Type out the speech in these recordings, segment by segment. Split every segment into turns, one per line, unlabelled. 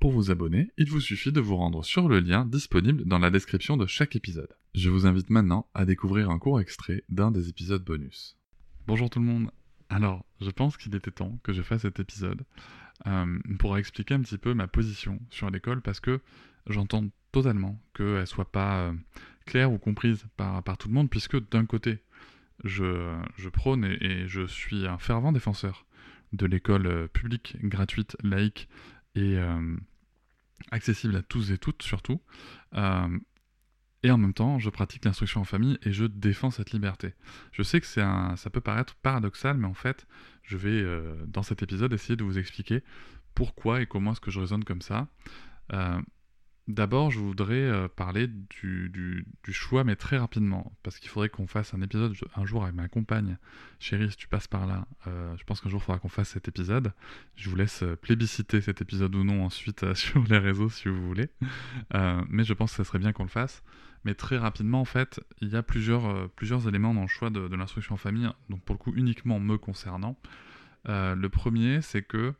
Pour vous abonner, il vous suffit de vous rendre sur le lien disponible dans la description de chaque épisode. Je vous invite maintenant à découvrir un court extrait d'un des épisodes bonus. Bonjour tout le monde. Alors, je pense qu'il était temps que je fasse cet épisode euh, pour expliquer un petit peu ma position sur l'école parce que j'entends totalement qu'elle soit pas euh, claire ou comprise par, tout le monde puisque d'un côté, je, je prône et, je suis un fervent défenseur de l'école euh, publique, gratuite, laïque et accessible à tous et toutes surtout. Euh, et en même temps, je pratique l'instruction en famille et je défends cette liberté. Je sais que c'est un, ça peut paraître paradoxal, mais en fait, je vais euh, dans cet épisode essayer de vous expliquer pourquoi et comment est-ce que je raisonne comme ça. Euh, D'abord, je voudrais euh, parler du, choix, mais très rapidement, parce qu'il faudrait qu'on fasse un épisode un jour avec ma compagne. Chérie, si tu passes par là, euh, je pense qu'un jour il faudra qu'on fasse cet épisode. Je vous laisse euh, plébisciter cet épisode ou non ensuite sur les réseaux si vous voulez. Mais je pense que ça serait bien qu'on le fasse. Mais très rapidement, en fait, il y a plusieurs, plusieurs éléments dans le choix de, de l'instruction en famille, donc pour le coup uniquement me concernant. Le premier, c'est que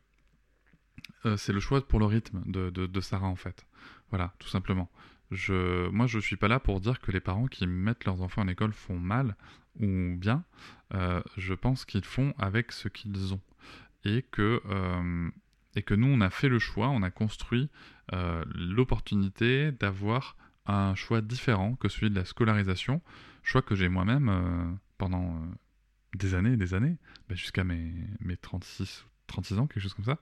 c'est le choix pour le rythme de, de, Sarah en fait. Voilà, tout simplement. Je, moi, je suis pas là pour dire que les parents qui mettent leurs enfants en école font mal ou bien. Euh, je pense qu'ils font avec ce qu'ils ont et que euh, et que nous, on a fait le choix, on a construit euh, l'opportunité d'avoir un choix différent que celui de la scolarisation, choix que j'ai moi-même euh, pendant des années et des années, bah jusqu'à mes, mes 36 36 ans, quelque chose comme ça,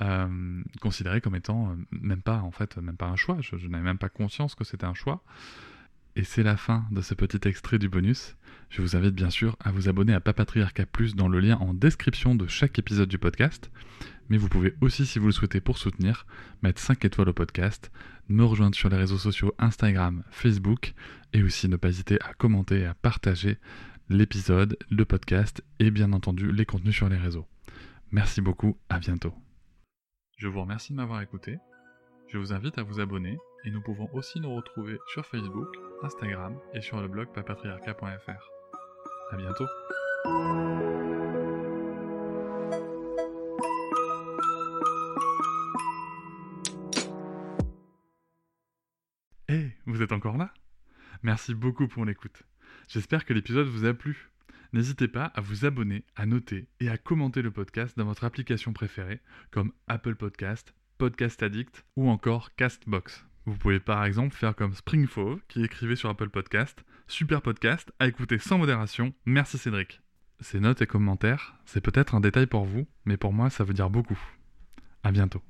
euh, considéré comme étant euh, même pas, en fait, même pas un choix. Je, n'avais même pas conscience que c'était un choix. Et c'est la fin de ce petit extrait du bonus. Je vous invite bien sûr à vous abonner à Papatriarca Plus dans le lien en description de chaque épisode du podcast. Mais vous pouvez aussi, si vous le souhaitez pour soutenir, mettre 5 étoiles au podcast, me rejoindre sur les réseaux sociaux Instagram, Facebook, et aussi ne pas hésiter à commenter et à partager l'épisode, le podcast et bien entendu les contenus sur les réseaux. Merci beaucoup, à bientôt. Je vous remercie de m'avoir écouté. Je vous invite à vous abonner et nous pouvons aussi nous retrouver sur Facebook, Instagram et sur le blog papatriarca.fr. À bientôt. Hey, vous êtes encore là? Merci beaucoup pour l'écoute. J'espère que l'épisode vous a plu. N'hésitez pas à vous abonner, à noter et à commenter le podcast dans votre application préférée, comme Apple Podcast, Podcast Addict ou encore Castbox. Vous pouvez par exemple faire comme Springfove qui écrivait sur Apple Podcast Super podcast à écouter sans modération, merci Cédric. Ces notes et commentaires, c'est peut-être un détail pour vous, mais pour moi ça veut dire beaucoup. À bientôt.